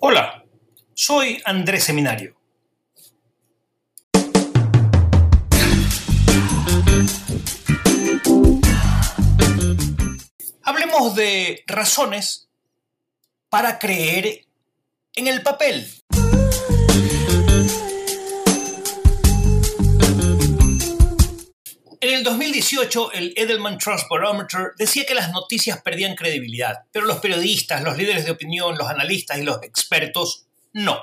Hola, soy Andrés Seminario. Hablemos de razones para creer en el papel. En el 2018, el Edelman Trust Barometer decía que las noticias perdían credibilidad, pero los periodistas, los líderes de opinión, los analistas y los expertos no.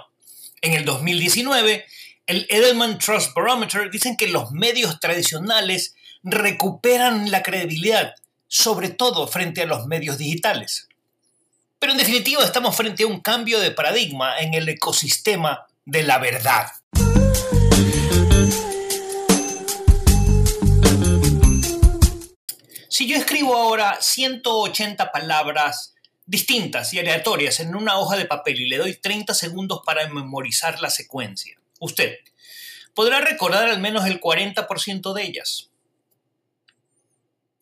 En el 2019, el Edelman Trust Barometer dicen que los medios tradicionales recuperan la credibilidad, sobre todo frente a los medios digitales. Pero en definitiva estamos frente a un cambio de paradigma en el ecosistema de la verdad. Si yo escribo ahora 180 palabras distintas y aleatorias en una hoja de papel y le doy 30 segundos para memorizar la secuencia, usted podrá recordar al menos el 40% de ellas.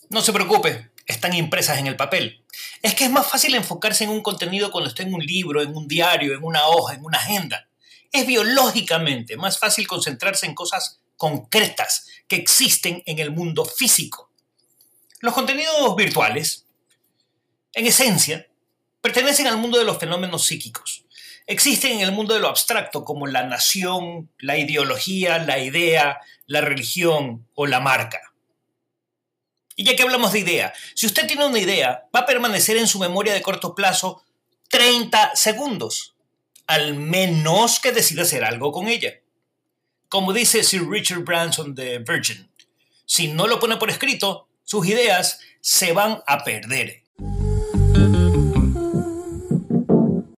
No se preocupe, están impresas en el papel. Es que es más fácil enfocarse en un contenido cuando está en un libro, en un diario, en una hoja, en una agenda. Es biológicamente más fácil concentrarse en cosas concretas que existen en el mundo físico. Los contenidos virtuales, en esencia, pertenecen al mundo de los fenómenos psíquicos. Existen en el mundo de lo abstracto como la nación, la ideología, la idea, la religión o la marca. Y ya que hablamos de idea, si usted tiene una idea, va a permanecer en su memoria de corto plazo 30 segundos, al menos que decida hacer algo con ella. Como dice Sir Richard Branson de Virgin, si no lo pone por escrito, sus ideas se van a perder.